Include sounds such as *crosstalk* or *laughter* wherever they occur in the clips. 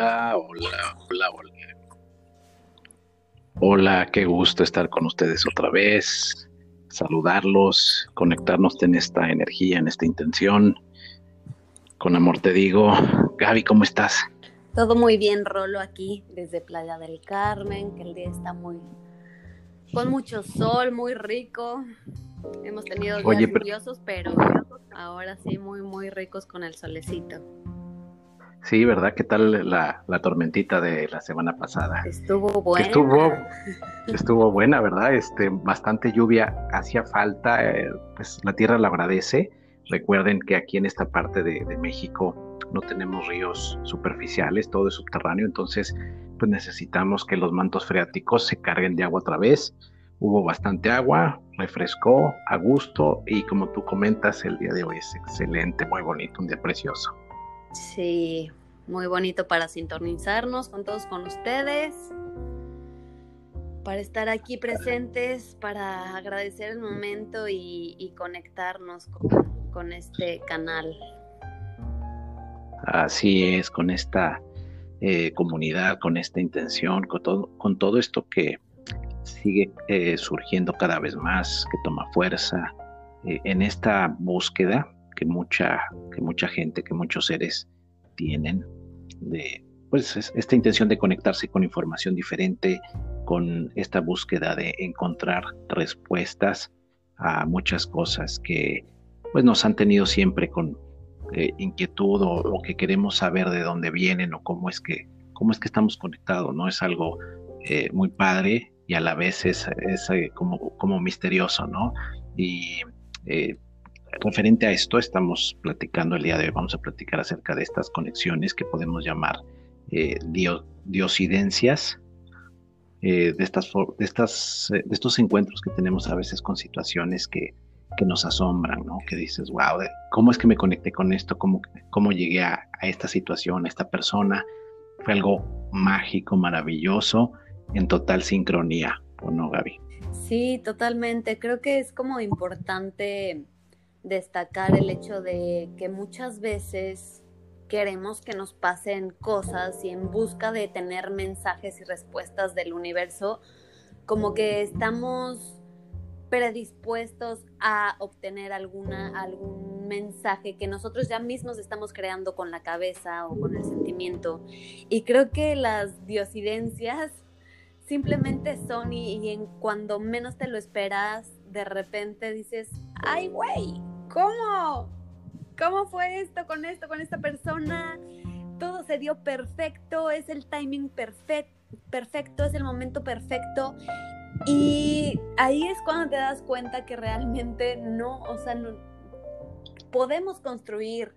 Hola, hola, hola, hola. Hola, qué gusto estar con ustedes otra vez, saludarlos, conectarnos en esta energía, en esta intención. Con amor te digo, Gaby, ¿cómo estás? Todo muy bien, Rolo, aquí desde Playa del Carmen, que el día está muy con mucho sol, muy rico. Hemos tenido días lluviosos, pero ahora sí muy, muy ricos con el solecito. Sí, ¿verdad? ¿Qué tal la, tormentita de la semana pasada? Estuvo buena. Estuvo, estuvo buena, ¿verdad? Este, bastante lluvia hacía falta, eh, pues la tierra la agradece. Recuerden que aquí en esta parte de, México no tenemos ríos superficiales, todo es subterráneo, entonces pues necesitamos que los mantos freáticos se carguen de agua otra vez. Hubo bastante agua, refrescó a gusto y como tú comentas, el día de hoy es excelente, muy bonito, un día precioso. Sí, muy bonito para sintonizarnos con todos con ustedes, para estar aquí presentes, para agradecer el momento y, conectarnos con, este canal. Así es, con esta eh, comunidad, con esta intención, con todo, con todo esto que sigue eh, surgiendo cada vez más, que toma fuerza, eh, en esta búsqueda que mucha, que mucha gente, que muchos seres tienen pues esta intención de conectarse con información diferente, con esta búsqueda de encontrar respuestas a muchas cosas que pues nos han tenido siempre con eh, inquietud o, que queremos saber de dónde vienen o cómo es que cómo es que estamos conectados, ¿no? Es algo eh, muy padre y a la vez es, eh, como, como misterioso, ¿no? Y referente a esto estamos platicando el día de hoy, vamos a platicar acerca de estas conexiones que podemos llamar eh, diosidencias, eh, de, estas, eh, de estos encuentros que tenemos a veces con situaciones que, que nos asombran, ¿no? Que dices, wow, ¿cómo es que me conecté con esto? ¿Cómo, cómo llegué a, a esta situación, a esta persona? Fue algo mágico, maravilloso, en total sincronía, ¿o no, Gaby? Sí, totalmente. Creo que es como importante destacar el hecho de que muchas veces queremos que nos pasen cosas y en busca de tener mensajes y respuestas del universo, como que estamos predispuestos a obtener alguna, algún mensaje que nosotros ya mismos estamos creando con la cabeza o con el sentimiento. Y creo que las diosidencias simplemente son y, y en cuando menos te lo esperas, de repente dices, ay, güey, ¿cómo? ¿Cómo fue esto con esto, con esta persona? Todo se dio perfecto, es el timing perfecto, perfecto, es el momento perfecto. Y ahí es cuando te das cuenta que realmente no, o sea, no, podemos construir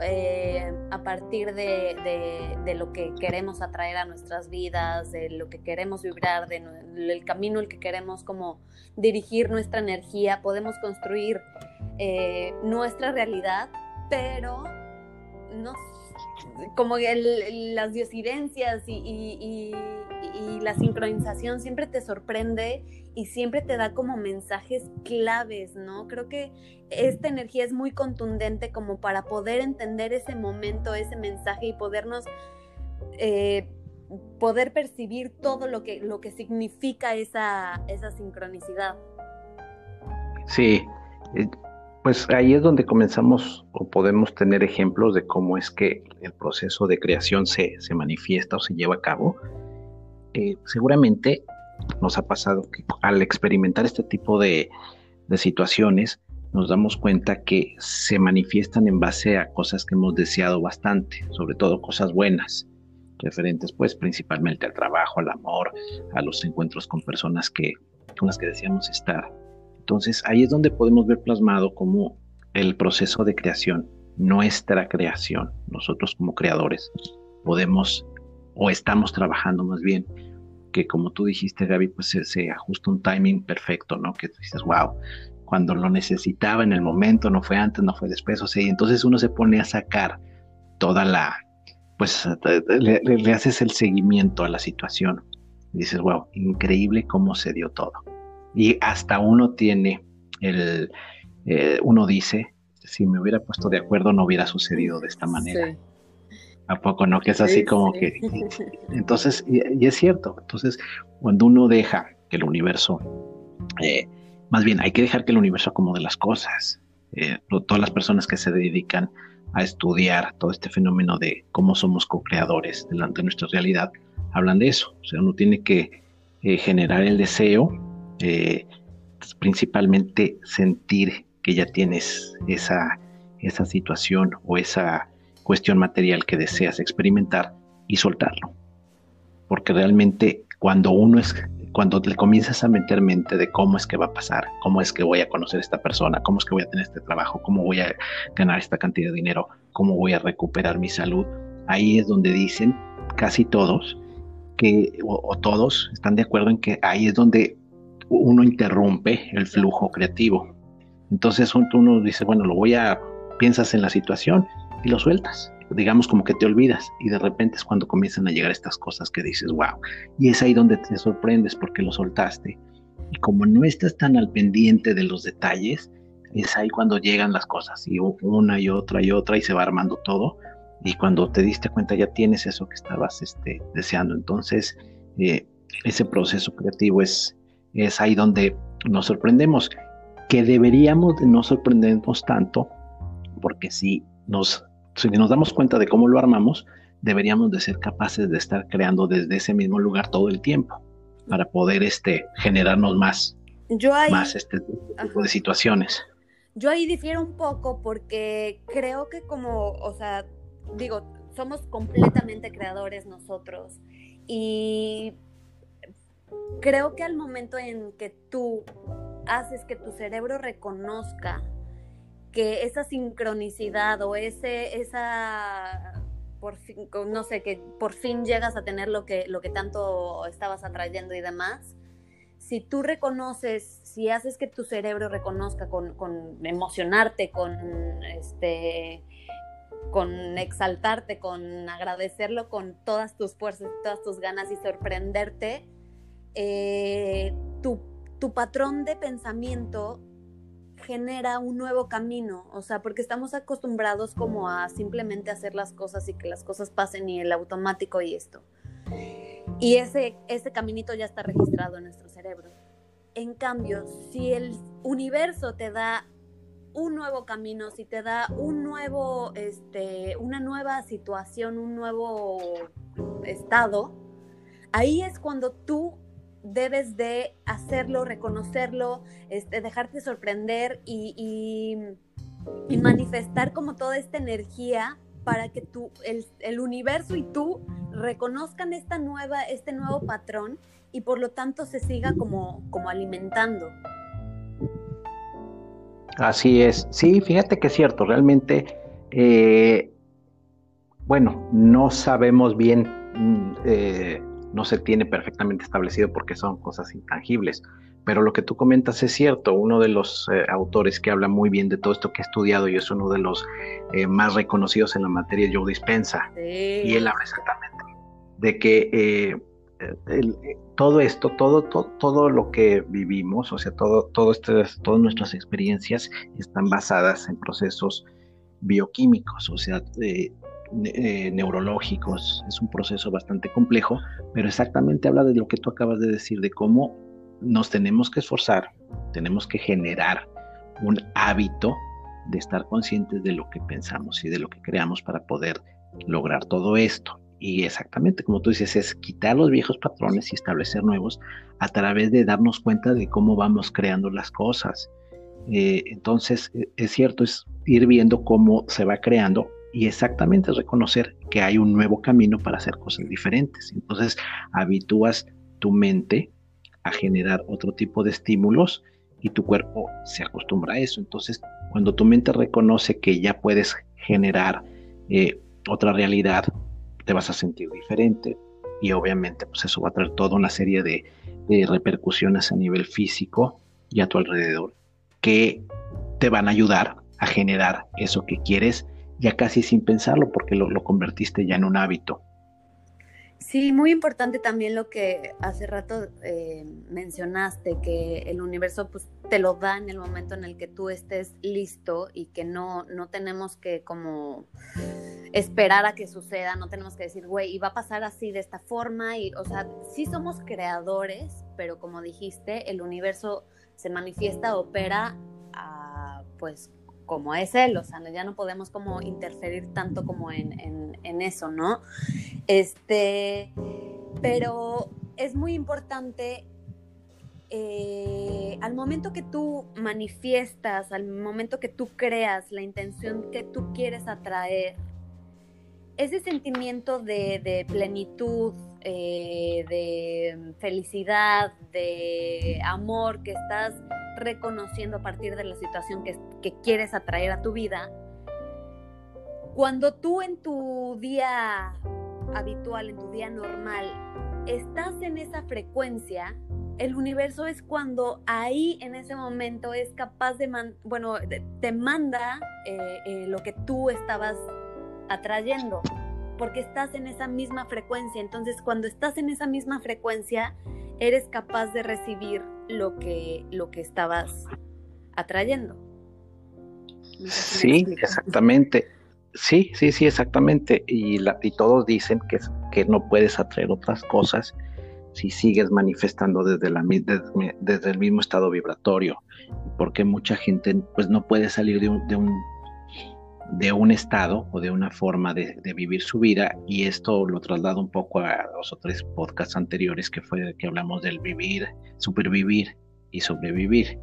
eh, a partir de, lo que queremos atraer a nuestras vidas, de lo que queremos vibrar, del camino el que queremos como dirigir nuestra energía, podemos construir eh, nuestra realidad, pero no como las diosidencias y, la sincronización siempre te sorprende y siempre te da como mensajes claves, ¿no? Creo que esta energía es muy contundente como para poder entender ese momento, ese mensaje y podernos, eh, poder percibir todo lo que, lo que significa esa, esa sincronicidad. Sí, eh, pues ahí es donde comenzamos o podemos tener ejemplos de cómo es que el proceso de creación se, manifiesta o se lleva a cabo. Eh, seguramente nos ha pasado que al experimentar este tipo de, situaciones nos damos cuenta que se manifiestan en base a cosas que hemos deseado bastante, sobre todo cosas buenas, referentes pues principalmente al trabajo, al amor, a los encuentros con personas que, con las que deseamos estar. Entonces ahí es donde podemos ver plasmado como el proceso de creación, nuestra creación, nosotros como creadores, podemos o estamos trabajando más bien, que como tú dijiste Gaby, pues se, ajusta un timing perfecto, ¿no? Que dices, wow, cuando lo necesitaba en el momento, no fue antes, no fue después, o sea, y entonces uno se pone a sacar toda la, pues le, haces el seguimiento a la situación. Y dices, wow, increíble cómo se dio todo y hasta uno tiene el, eh, uno dice, si me hubiera puesto de acuerdo no hubiera sucedido de esta manera. ¿A poco no? Que es así como que... *laughs* Entonces, y, es cierto, entonces cuando uno deja que el universo, eh, más bien hay que dejar que el universo acomode las cosas. Eh, todas las personas que se dedican a estudiar todo este fenómeno de cómo somos co-creadores delante de nuestra realidad, hablan de eso. O sea, uno tiene que eh, generar el deseo, principalmente sentir que ya tienes esa, esa situación o esa cuestión material que deseas experimentar y soltarlo. Porque realmente cuando uno es, cuando le comienzas a meter mente de cómo es que va a pasar, cómo es que voy a conocer a esta persona, cómo es que voy a tener este trabajo, cómo voy a ganar esta cantidad de dinero, cómo voy a recuperar mi salud, ahí es donde dicen casi todos que, o, todos están de acuerdo en que ahí es donde uno interrumpe el flujo creativo. Entonces uno dice, bueno, lo voy a, piensas en la situación y lo sueltas. Digamos como que te olvidas y de repente es cuando comienzan a llegar estas cosas que dices, wow. Y es ahí donde te sorprendes porque lo soltaste. Y como no estás tan al pendiente de los detalles, es ahí cuando llegan las cosas y una y otra y otra y se va armando todo. Y cuando te diste cuenta ya tienes eso que estabas este, deseando. Entonces, eh, ese proceso creativo es, es ahí donde nos sorprendemos, que deberíamos de no sorprendernos tanto, porque si nos si nos damos cuenta de cómo lo armamos, deberíamos de ser capaces de estar creando desde ese mismo lugar todo el tiempo para poder este, generarnos más, más este tipo de situaciones. Yo ahí difiero un poco porque creo que como, o sea, digo, somos completamente creadores nosotros y creo que al momento en que tú haces que tu cerebro reconozca que esa sincronicidad o ese, esa, por fin, no sé, que por fin llegas a tener lo que, lo que tanto estabas atrayendo y demás, si tú reconoces, si haces que tu cerebro reconozca con, con emocionarte, con este con exaltarte, con agradecerlo con todas tus fuerzas, todas tus ganas y sorprenderte, eh, tu, patrón de pensamiento genera un nuevo camino, o sea, porque estamos acostumbrados como a simplemente hacer las cosas y que las cosas pasen y el automático y esto. Y ese, ese caminito ya está registrado en nuestro cerebro. En cambio, si el universo te da un nuevo camino, si te da un nuevo, este, una nueva situación, un nuevo estado, ahí es cuando tú debes de hacerlo, reconocerlo, este, dejarte sorprender y, manifestar como toda esta energía para que tú, el, universo y tú reconozcan esta nueva, este nuevo patrón y por lo tanto se siga como, como alimentando. Así es. Sí, fíjate que es cierto, realmente, eh, bueno, no sabemos bien mm, eh, no se tiene perfectamente establecido porque son cosas intangibles. Pero lo que tú comentas es cierto, uno de los eh, autores que habla muy bien de todo esto que he estudiado y es uno de los eh, más reconocidos en la materia, Joe Dispensa, y él habla exactamente de que eh, todo esto, todo, todo, todo, lo que vivimos, o sea, todo, todo este, todas nuestras experiencias están basadas en procesos bioquímicos, o sea, eh, neurológicos. Es un proceso bastante complejo, pero exactamente habla de lo que tú acabas de decir, de cómo nos tenemos que esforzar, tenemos que generar un hábito de estar conscientes de lo que pensamos y de lo que creamos para poder lograr todo esto. Y exactamente como tú dices, es quitar los viejos patrones y establecer nuevos a través de darnos cuenta de cómo vamos creando las cosas. Eh, entonces, e, es cierto, es ir viendo cómo se va creando y exactamente reconocer que hay un nuevo camino para hacer cosas diferentes. Entonces, habitúas tu mente a generar otro tipo de estímulos y tu cuerpo se acostumbra a eso. Entonces, cuando tu mente reconoce que ya puedes generar eh, otra realidad, te vas a sentir diferente y obviamente pues eso va a traer toda una serie de, de repercusiones a nivel físico y a tu alrededor que te van a ayudar a generar eso que quieres ya casi sin pensarlo porque lo, convertiste ya en un hábito. Sí, muy importante también lo que hace rato eh, mencionaste, que el universo pues, te lo da en el momento en el que tú estés listo y que no, no tenemos que como esperar a que suceda, no tenemos que decir, güey, y va a pasar así de esta forma, y, o sea, sí somos creadores, pero como dijiste, el universo se manifiesta, opera, pues como es él, o sea, ya no podemos como interferir tanto como en, en eso, ¿no? Este, pero es muy importante eh, al momento que tú manifiestas, al momento que tú creas la intención que tú quieres atraer, ese sentimiento de, plenitud, eh, de felicidad, de amor que estás reconociendo a partir de la situación que, quieres atraer a tu vida, cuando tú en tu día habitual, en tu día normal, estás en esa frecuencia, el universo es cuando ahí en ese momento es capaz de, bueno, te manda eh, eh, lo que tú estabas atrayendo, porque estás en esa misma frecuencia. Entonces, cuando estás en esa misma frecuencia, eres capaz de recibir lo que, lo que estabas atrayendo. sí, exactamente. Sí, sí, sí, exactamente. Y, la, y todos dicen que, que no puedes atraer otras cosas si sigues manifestando desde, la, desde, el mismo estado vibratorio, porque mucha gente pues no puede salir de un, de un, de un estado o de una forma de, vivir su vida y esto lo traslado un poco a los o tres podcasts anteriores que fue que hablamos del vivir, supervivir y sobrevivir,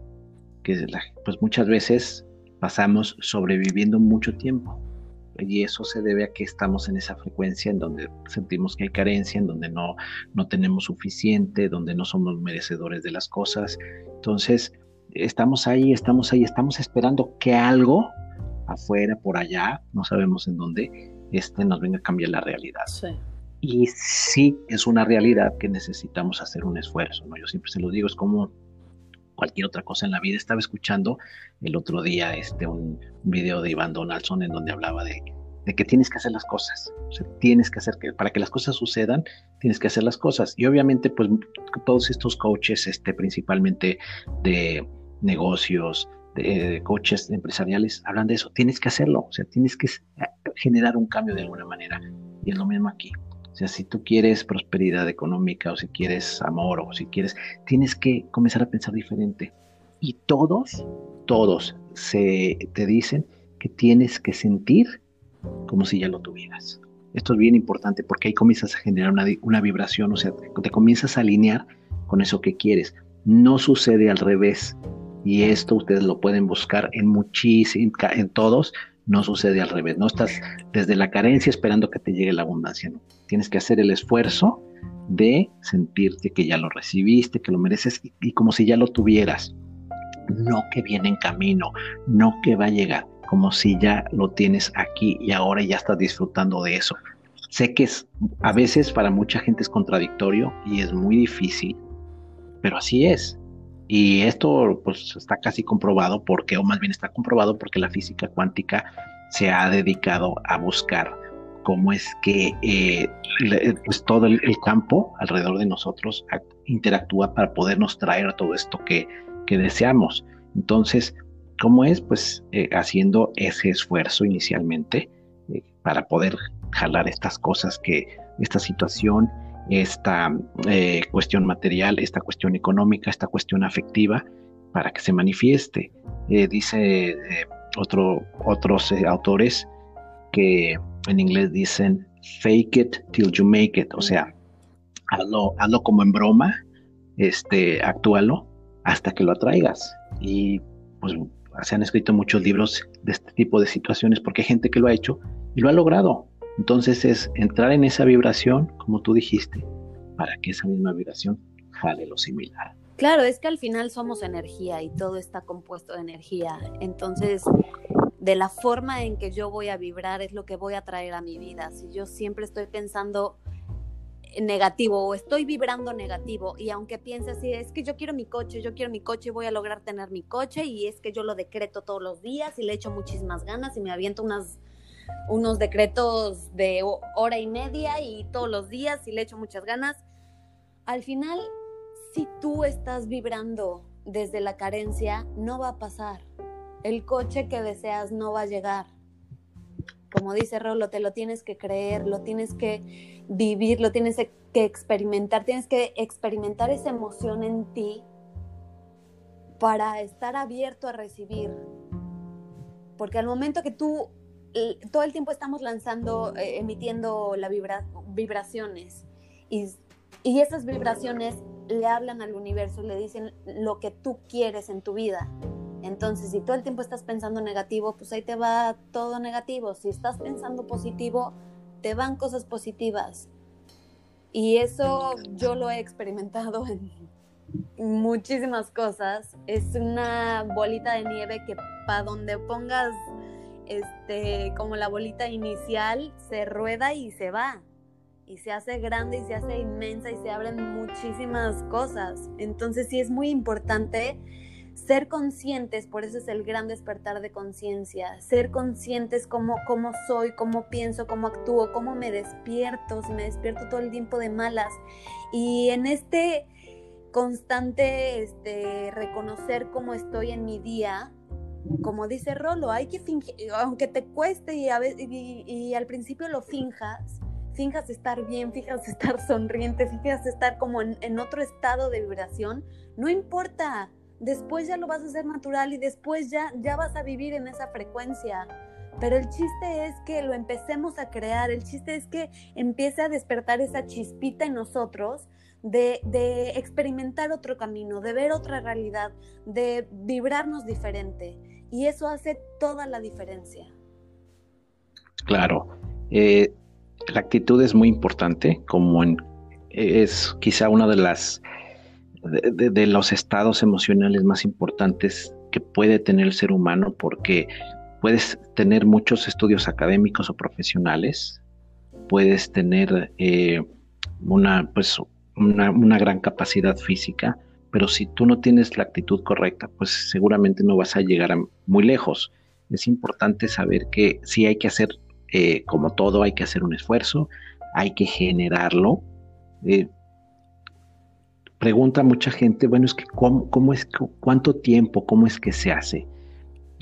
que pues muchas veces pasamos sobreviviendo mucho tiempo y eso se debe a que estamos en esa frecuencia en donde sentimos que hay carencia, en donde no, no tenemos suficiente, donde no somos merecedores de las cosas. Entonces, estamos ahí, estamos ahí, estamos esperando que algo afuera, por allá, no sabemos en dónde, este nos venga a cambiar la realidad. Y sí es una realidad que necesitamos hacer un esfuerzo, ¿no? Yo siempre se lo digo, es como cualquier otra cosa en la vida. Estaba escuchando el otro día este, un video de Iván Donaldson en donde hablaba de, que tienes que hacer las cosas. O sea, tienes que hacer que para que las cosas sucedan, tienes que hacer las cosas. Y obviamente, pues todos estos coaches, este, principalmente de negocios, de, coaches empresariales, hablan de eso. Tienes que hacerlo. O sea, tienes que generar un cambio de alguna manera. Y es lo mismo aquí. O sea, si tú quieres prosperidad económica o si quieres amor o si quieres, tienes que comenzar a pensar diferente. Y todos, todos se te dicen que tienes que sentir como si ya lo tuvieras. Esto es bien importante porque ahí comienzas a generar una, una vibración, o sea, te comienzas a alinear con eso que quieres. No sucede al revés. Y esto ustedes lo pueden buscar en muchísimos, en todos, no sucede al revés. No estás desde la carencia esperando que te llegue la abundancia. Tienes que hacer el esfuerzo de sentirte que ya lo recibiste, que lo mereces y, como si ya lo tuvieras. No que viene en camino, no que va a llegar, como si ya lo tienes aquí y ahora ya estás disfrutando de eso. Sé que es, a veces para mucha gente es contradictorio y es muy difícil, pero así es. Y esto pues está casi comprobado porque, o más bien está comprobado porque la física cuántica se ha dedicado a buscar cómo es que eh, pues todo el, campo alrededor de nosotros interactúa para podernos traer todo esto que, que deseamos. Entonces, ¿cómo es? Pues eh, haciendo ese esfuerzo inicialmente eh, para poder jalar estas cosas que, esta situación, esta eh, cuestión material, esta cuestión económica, esta cuestión afectiva, para que se manifieste. Eh, dice eh, otro, otros autores que en inglés dicen fake it till you make it, o sea, hazlo, hazlo como en broma, este, actúalo hasta que lo atraigas. Y pues se han escrito muchos libros de este tipo de situaciones porque hay gente que lo ha hecho y lo ha logrado. Entonces es entrar en esa vibración, como tú dijiste, para que esa misma vibración jale lo similar. Claro, es que al final somos energía y todo está compuesto de energía. Entonces, de la forma en que yo voy a vibrar es lo que voy a traer a mi vida. Si yo siempre estoy pensando negativo o estoy vibrando negativo y aunque piense así, es que yo quiero mi coche, yo quiero mi coche, voy a lograr tener mi coche y es que yo lo decreto todos los días y le echo muchísimas ganas y me aviento unas unos decretos de hora y media y todos los días y le echo muchas ganas. Al final, si tú estás vibrando desde la carencia, no va a pasar. El coche que deseas no va a llegar. como dice Rolo, te lo tienes que creer, lo tienes que vivir, lo tienes que experimentar, tienes que experimentar esa emoción en ti para estar abierto a recibir. Porque al momento que tú, todo el tiempo estamos lanzando, eh, emitiendo la vibraciones y, y esas vibraciones le hablan al universo, le dicen lo que tú quieres en tu vida. Entonces, si todo el tiempo estás pensando negativo, pues ahí te va todo negativo. Si estás pensando positivo, te van cosas positivas. Y eso yo lo he experimentado en muchísimas cosas. Es una bolita de nieve que para donde pongas este como la bolita inicial se rueda y se va. Y se hace grande y se hace inmensa y se abren muchísimas cosas. Entonces sí es muy importante ser conscientes, por eso es el gran despertar de conciencia, ser conscientes cómo, cómo soy, cómo pienso, cómo actúo, cómo me despierto, si me despierto todo el tiempo de malas. Y en este constante este, reconocer cómo estoy en mi día, como dice Rolo, hay que fingir, aunque te cueste y, a y, al principio lo finjas, finjas estar bien, finjas estar sonriente, finjas estar como en, en otro estado de vibración, no importa, después ya lo vas a hacer natural y después ya, ya vas a vivir en esa frecuencia. Pero el chiste es que lo empecemos a crear, el chiste es que empiece a despertar esa chispita en nosotros de, de experimentar otro camino, de ver otra realidad, de vibrarnos diferente. Y eso hace toda la diferencia. Claro, eh, la actitud es muy importante, como en, es quizá una de las de, los estados emocionales más importantes que puede tener el ser humano porque puedes tener muchos estudios académicos o profesionales, puedes tener eh, una, pues, una, una, gran capacidad física, pero si tú no tienes la actitud correcta, pues seguramente no vas a llegar muy lejos. Es importante saber que sí hay que hacer, eh, como todo, hay que hacer un esfuerzo, hay que generarlo. Eh, pregunta mucha gente, bueno, es que cómo, es, cuánto tiempo, cómo es que se hace.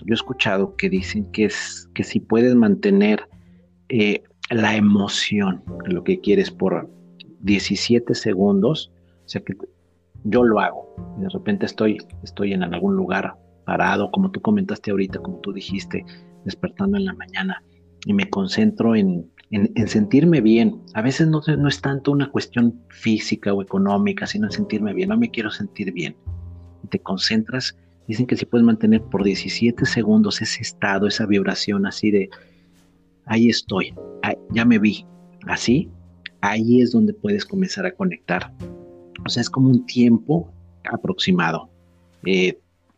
Yo he escuchado que dicen que es que si puedes mantener eh, la emoción, lo que quieres por 17 segundos, o sea que yo lo hago. De repente estoy, estoy en algún lugar parado, como tú comentaste ahorita, como tú dijiste, despertando en la mañana y me concentro en, en, sentirme bien. A veces no, es tanto una cuestión física o económica, sino en sentirme bien. No me quiero sentir bien. te concentras. Dicen que si puedes mantener por 17 segundos ese estado, esa vibración así de, ahí estoy, ya me vi, así, ahí es donde puedes comenzar a conectar. Sea, es como un tiempo aproximado. Eh,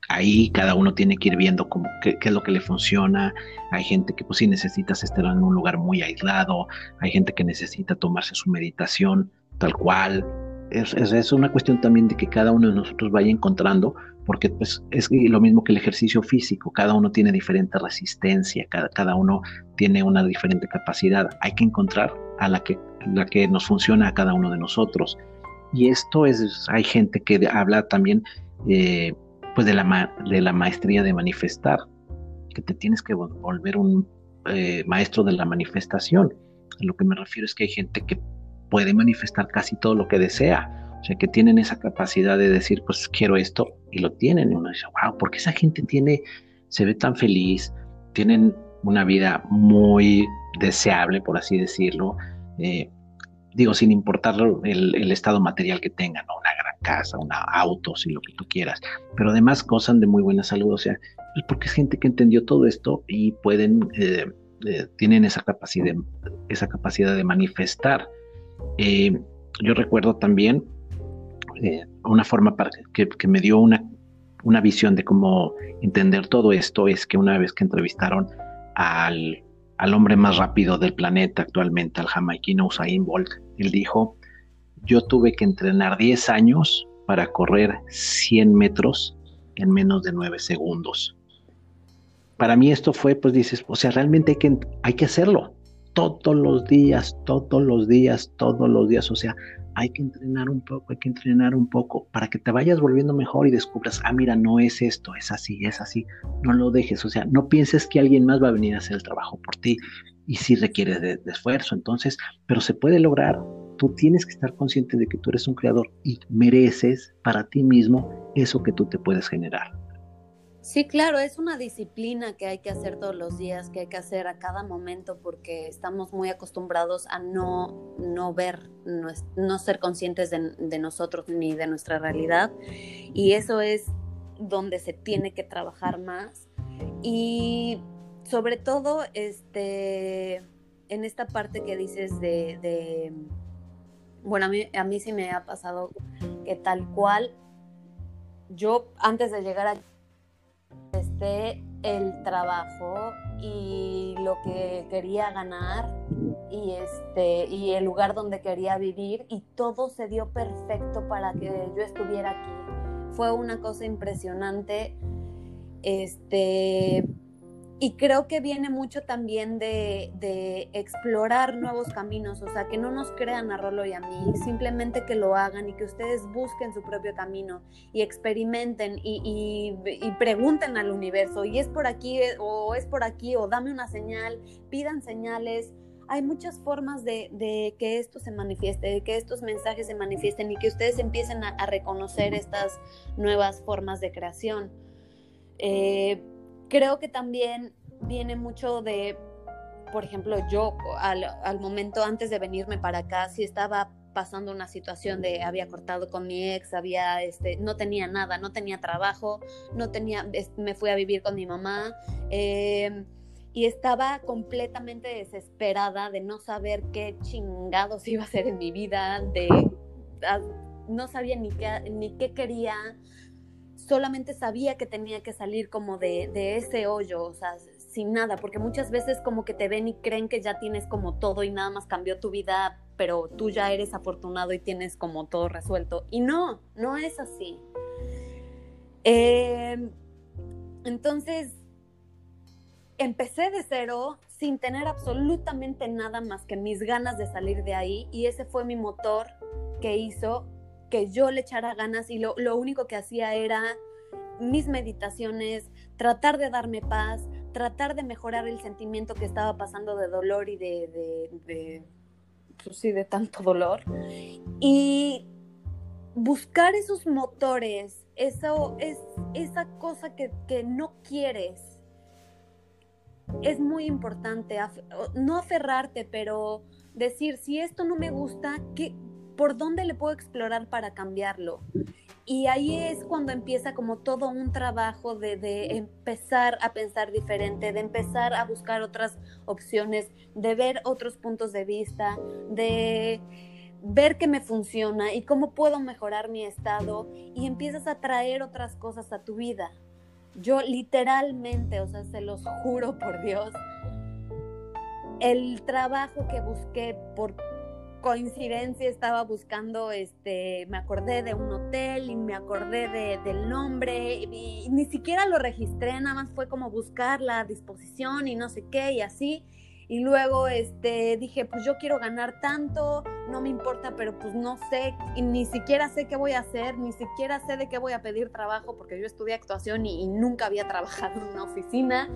ahí cada uno tiene que ir viendo cómo, qué, es lo que le funciona. Hay gente que pues sí necesitas estar en un lugar muy aislado, hay gente que necesita tomarse su meditación tal cual. Es, es, una cuestión también de que cada uno de nosotros vaya encontrando, porque pues es lo mismo que el ejercicio físico, cada uno tiene diferente resistencia, cada, cada uno tiene una diferente capacidad. Hay que encontrar a la que, la que nos funciona a cada uno de nosotros. Y esto es, hay gente que habla también eh, pues de la, maestría de manifestar, que te tienes que volver un eh, maestro de la manifestación. A lo que me refiero es que hay gente que puede manifestar casi todo lo que desea, o sea, que tienen esa capacidad de decir, pues quiero esto, y lo tienen, y uno dice, wow, porque esa gente tiene, se ve tan feliz, tienen una vida muy deseable, por así decirlo, eh, digo, sin importar el, estado material que tengan, una gran casa, una autos y lo que tú quieras, pero además gozan de muy buena salud, o sea, pues porque es gente que entendió todo esto y pueden, eh, eh, tienen esa capacidad, esa capacidad de manifestar. Eh, yo recuerdo también una forma que, que, me dio una, una visión de cómo entender todo esto, es que una vez que entrevistaron al al hombre más rápido del planeta actualmente, al jamaiquino Usain Bolt. Él dijo, yo tuve que entrenar 10 años para correr 100 metros en menos de 9 segundos. Para mí esto fue, pues dices, o sea, realmente hay que, hay que hacerlo todos los días, todos los días, todos los días. O sea, hay que entrenar un poco, hay que entrenar un poco para que te vayas volviendo mejor y descubras, ah, mira, no es esto, es así, es así. No lo dejes, o sea, no pienses que alguien más va a venir a hacer el trabajo por ti. y sí requiere de, esfuerzo, entonces, pero se puede lograr. Tú tienes que estar consciente de que tú eres un creador y mereces para ti mismo eso que tú te puedes generar. Sí, claro, es una disciplina que hay que hacer todos los días, que hay que hacer a cada momento porque estamos muy acostumbrados a no, no ver, no, ser conscientes de, de, nosotros ni de nuestra realidad. Y eso es donde se tiene que trabajar más. Y sobre todo, este, en esta parte que dices de, bueno, a mí, a mí sí me ha pasado que tal cual, yo antes de llegar a el trabajo y lo que quería ganar y este y el lugar donde quería vivir y todo se dio perfecto para que yo estuviera aquí. Fue una cosa impresionante. Este y creo que viene mucho también de, explorar nuevos caminos, o sea, que no nos crean a Rolo y a mí, simplemente que lo hagan y que ustedes busquen su propio camino y experimenten y, pregunten al universo, y es por aquí o es por aquí, o dame una señal, pidan señales. Hay muchas formas de, que esto se manifieste, de que estos mensajes se manifiesten y que ustedes empiecen a, reconocer estas nuevas formas de creación. Eh, creo que también viene mucho de, por ejemplo, yo al, momento antes de venirme para acá, si estaba pasando una situación de había cortado con mi ex, había este, no tenía nada, no tenía trabajo, no tenía, me fui a vivir con mi mamá em, y estaba completamente desesperada de no saber qué chingados *laughs* iba a hacer en mi vida, de ah, no sabía ni qué, ni qué quería, solamente sabía que tenía que salir como de, ese hoyo, o sea, sin nada, porque muchas veces como que te ven y creen que ya tienes como todo y nada más cambió tu vida, pero tú ya eres afortunado y tienes como todo resuelto. Y no, no es así. Em, entonces, empecé de cero sin tener absolutamente nada más que mis ganas de salir de ahí y ese fue mi motor que hizo que yo le echara ganas y lo, único que hacía era mis meditaciones, tratar de darme paz, tratar de mejorar el sentimiento que estaba pasando de dolor y de, de, pues sí, de tanto dolor. Y buscar esos motores, eso es esa cosa que, que no quieres. Es muy importante, no aferrarte, pero decir, si esto no me gusta, ¿qué, ¿por dónde le puedo explorar para cambiarlo? Y ahí es cuando empieza como todo un trabajo de, empezar a pensar diferente, de empezar a buscar otras opciones, de ver otros puntos de vista, de ver qué me funciona y cómo puedo mejorar mi estado y empiezas a traer otras cosas a tu vida. Yo literalmente, o sea, se los juro por Dios, el trabajo que busqué por coincidencia estaba buscando, este, me acordé de un hotel y me acordé de, del nombre y, ni siquiera lo registré, nada más fue como buscar la disposición y no sé qué y así. Y luego este, dije, pues yo quiero ganar tanto, no me importa, pero pues no sé, y ni siquiera sé qué voy a hacer, ni siquiera sé de qué voy a pedir trabajo, porque yo estudié actuación y, y nunca había trabajado en una oficina.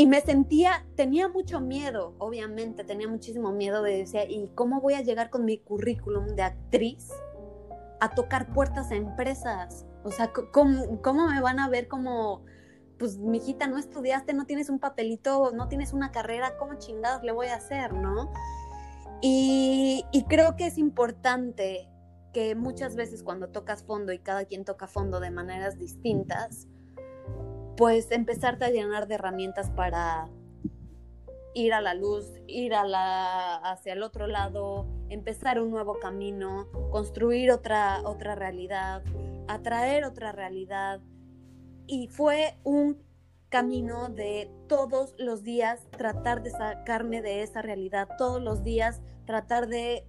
Y me sentía, tenía mucho miedo, obviamente, tenía muchísimo miedo de decir, ¿y cómo voy a llegar con mi currículum de actriz a tocar puertas a empresas? O sea, ¿cómo, cómo me van a ver como, pues, mijita, no estudiaste, no tienes un papelito, no tienes una carrera, ¿cómo chingados le voy a hacer, no? Y, y creo que es importante que muchas veces cuando tocas fondo y cada quien toca fondo de maneras distintas, pues empezarte a llenar de herramientas para ir a la luz, ir a la, hacia el otro lado, empezar un nuevo camino, construir otra, otra realidad, atraer otra realidad. Y fue un camino de todos los días tratar de sacarme de esa realidad, todos los días tratar de,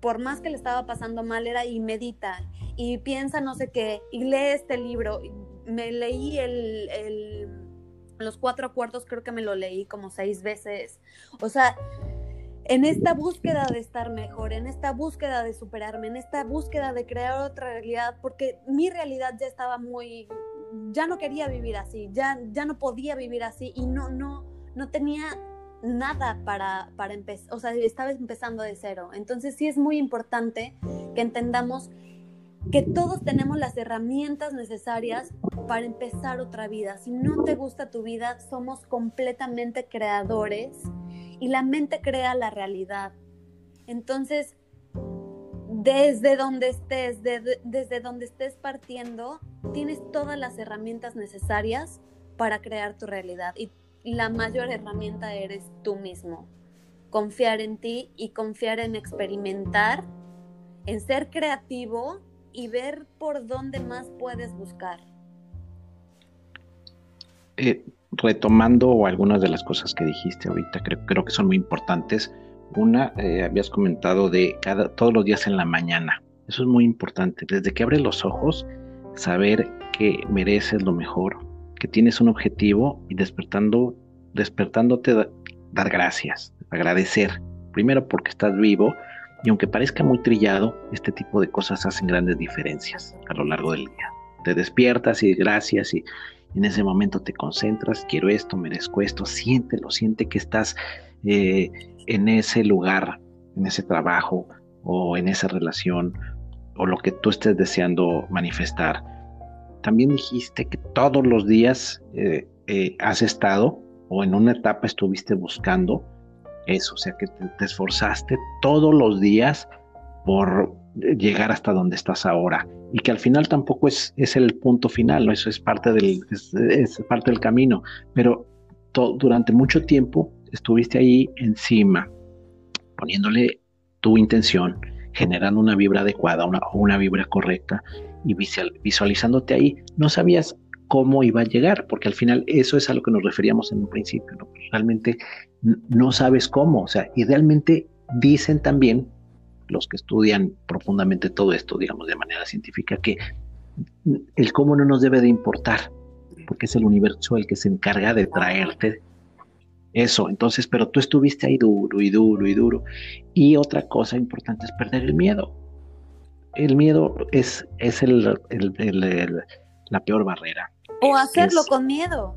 por más que le estaba pasando mal, era y medita y piensa no sé qué, y lee este libro, me leí el, los cuatro cuartos, creo que me lo leí como seis veces. O sea, en esta búsqueda de estar mejor, en esta búsqueda de superarme, en esta búsqueda de crear otra realidad, porque mi realidad ya estaba muy, ya no quería vivir así, ya, ya no podía vivir así y no, no, no tenía nada para, para empezar, o sea, estaba empezando de cero. Entonces sí es muy importante que entendamos que todos tenemos las herramientas necesarias para empezar otra vida. Si no te gusta tu vida, somos completamente creadores y la mente crea la realidad. Entonces, desde donde estés, desde donde estés partiendo, tienes todas las herramientas necesarias para crear tu realidad. Y la mayor herramienta eres tú mismo. Confiar en ti y confiar en experimentar, en ser creativo y ver por dónde más puedes buscar. Eh, retomando algunas de las cosas que dijiste ahorita, creo, creo que son muy importantes. Una, eh, habías comentado de cada, todos los días en la mañana. Eso es muy importante. Desde que abres los ojos, saber que mereces lo mejor, que tienes un objetivo y despertando, despertándote, dar gracias, agradecer. Primero porque estás vivo y aunque parezca muy trillado, este tipo de cosas hacen grandes diferencias a lo largo del día. Te despiertas y gracias y en ese momento te concentras, quiero esto, merezco esto, siéntelo, siente que estás eh, en ese lugar, en ese trabajo o en esa relación o lo que tú estés deseando manifestar. También dijiste que todos los días eh, eh, has estado o en una etapa estuviste buscando eso, o sea que te, esforzaste todos los días por llegar hasta donde estás ahora. Y que al final tampoco es, es el punto final, ¿no? eso es parte del, es, parte del camino, pero durante mucho tiempo estuviste ahí encima, poniéndole tu intención, generando una vibra adecuada, una, una vibra correcta y visualizándote ahí, no sabías cómo iba a llegar, porque al final eso es a lo que nos referíamos en un principio, ¿no? realmente no sabes cómo, o sea, y realmente dicen también los que estudian profundamente todo esto, digamos, de manera científica, que el cómo no nos debe de importar, porque es el universo el que se encarga de traerte eso. Entonces, pero tú estuviste ahí duro y duro y duro. Y otra cosa importante es perder el miedo. El miedo es, es el, la peor barrera. O hacerlo con miedo.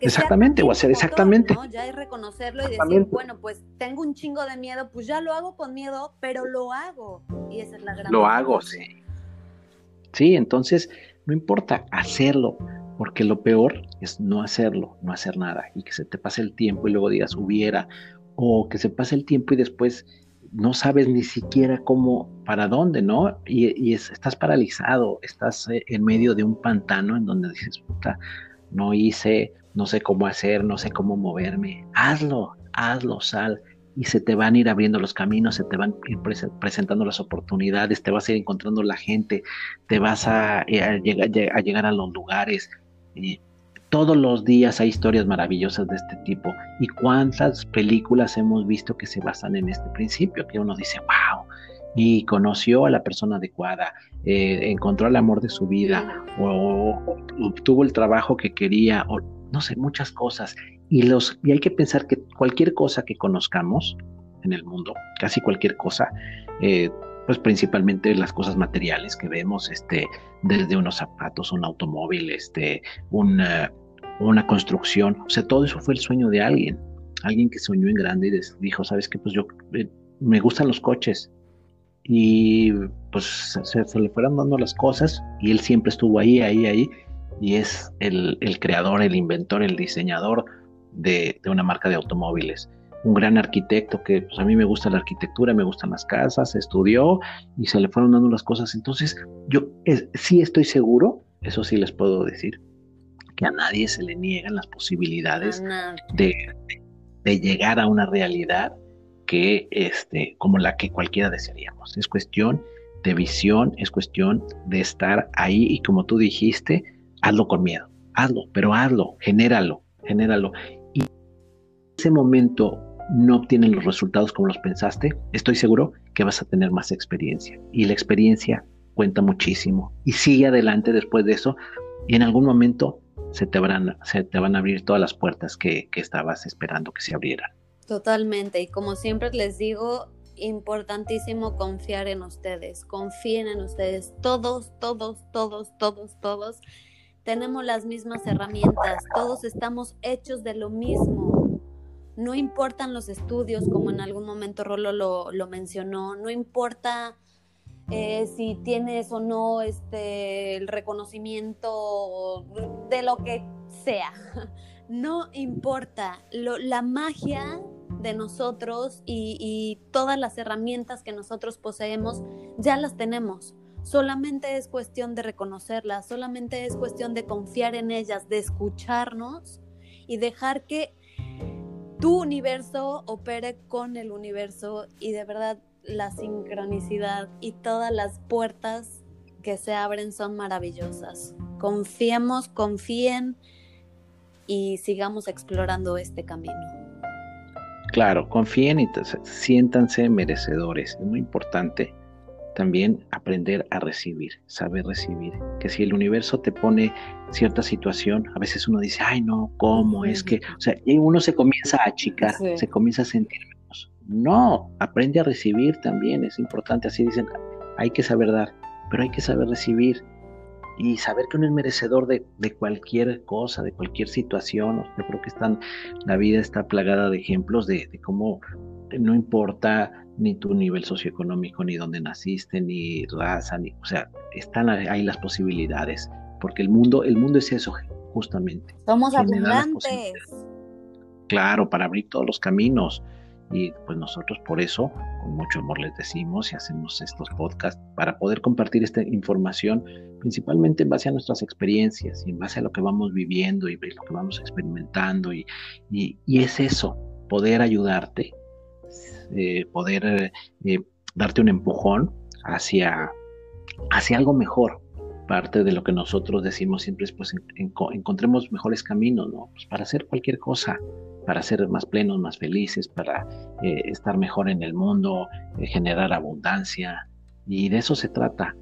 exactamente, o hacer exactamente. Ya es reconocerlo y decir, bueno, pues tengo un chingo de miedo, pues ya lo hago con miedo, pero lo hago. Y esa es la gran Lo hago, sí. Sí, entonces no importa hacerlo, porque lo peor es no hacerlo, no hacer nada y que se te pase el tiempo y luego digas hubiera, o que se pase el tiempo y después no sabes ni siquiera cómo, para dónde, ¿no? Y, estás paralizado, estás eh, en medio de un pantano en donde dices, puta, no hice, no sé cómo hacer, no sé cómo moverme. Hazlo, hazlo, sal. Y se te van a ir abriendo los caminos, se te van a ir presentando las oportunidades, te vas a ir encontrando la gente, te vas a, eh, llegar, a los lugares. Eh, todos los días hay historias maravillosas de este tipo. ¿Y cuántas películas hemos visto que se basan en este principio? Que uno dice, wow, y conoció a la persona adecuada, eh, encontró el amor de su vida, o, obtuvo el trabajo que quería, o no sé, muchas cosas. Y, los, y hay que pensar que cualquier cosa que conozcamos en el mundo, casi cualquier cosa, eh, pues principalmente las cosas materiales que vemos, este, desde unos zapatos, un automóvil, este, una, una construcción, o sea, todo eso fue el sueño de alguien, alguien que soñó en grande y dijo, sabes qué, pues yo eh, me gustan los coches y pues se, le fueron dando las cosas y él siempre estuvo ahí, ahí, ahí y es el, el creador, el inventor, el diseñador de, de una marca de automóviles un gran arquitecto que pues, a mí me gusta la arquitectura, me gustan las casas, estudió y se le fueron dando las cosas. Entonces, yo sí estoy seguro, eso sí les puedo decir, que a nadie se le niegan las posibilidades de, de, llegar a una realidad que este, como la que cualquiera desearíamos. Es cuestión de visión, es cuestión de estar ahí y como tú dijiste, hazlo con miedo, hazlo, pero hazlo, genéralo, genéralo. Y ese momento no obtienen los resultados como los pensaste, estoy seguro que vas a tener más experiencia. Y la experiencia cuenta muchísimo. Y sigue adelante después de eso. Y en algún momento se te van, se te van a abrir todas las puertas que, que estabas esperando que se abrieran. Totalmente. Y como siempre les digo, importantísimo confiar en ustedes. Confíen en ustedes. Todos, todos, todos, todos, todos tenemos las mismas herramientas. Todos estamos hechos de lo mismo no importan los estudios, como en algún momento Rolo lo, mencionó, no importa eh, si tienes o no este, el reconocimiento de lo que sea, *laughs* no importa, la magia de nosotros y, todas las herramientas que nosotros poseemos ya las tenemos. Solamente es cuestión de reconocerlas, solamente es cuestión de confiar en ellas, de escucharnos y dejar que tu universo opere con el universo y de verdad la sincronicidad y todas las puertas que se abren son maravillosas. Confiemos, confíen y sigamos explorando este camino. Claro, confíen y siéntanse merecedores. Es muy importante también aprender a recibir, saber recibir. Que si el universo te pone cierta situación, a veces uno dice, ay no, ¿cómo es que? O sea, y uno se comienza a achicar, se comienza a sentir menos. No, aprende a recibir también, es importante. Así dicen, hay que saber dar, pero hay que saber recibir y saber que uno es merecedor de, cualquier cosa, de cualquier situación. Yo creo que están, la vida está plagada de ejemplos de, cómo no importa ni tu nivel socioeconómico, ni dónde naciste, ni raza, ni, o sea, están ahí las posibilidades, porque el mundo, el mundo es eso, justamente. Somos abundantes. Claro, para abrir todos los caminos. Y pues nosotros por eso, con mucho amor les decimos y hacemos estos podcasts para poder compartir esta información, principalmente en base a nuestras experiencias y en base a lo que vamos viviendo y lo que vamos experimentando. Y, y, es eso, poder ayudarte, eh, poder eh, darte un empujón hacia, hacia algo mejor. Parte de lo que nosotros decimos siempre es, pues, encontremos mejores caminos, ¿no? Pues para hacer cualquier cosa, para ser más plenos, más felices, para eh, estar mejor en el mundo, eh, generar abundancia. Y de eso se trata.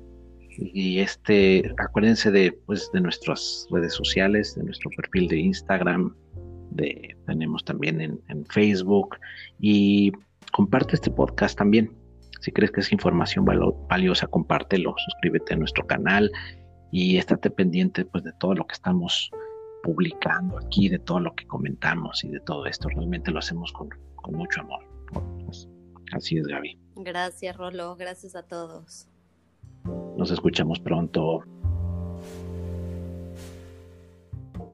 Y este, acuérdense de, pues, de nuestras redes sociales, de nuestro perfil de Instagram, de, tenemos también en, en Facebook. Y comparte este podcast también. Si crees que es información valiosa, compártelo, suscríbete a nuestro canal y estate pendiente pues, de todo lo que estamos publicando aquí, de todo lo que comentamos y de todo esto. Realmente lo hacemos con, mucho amor. Pues, así es, Gaby. Gracias, Rolo. Gracias a todos. Nos escuchamos pronto.